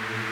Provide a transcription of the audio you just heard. Amen.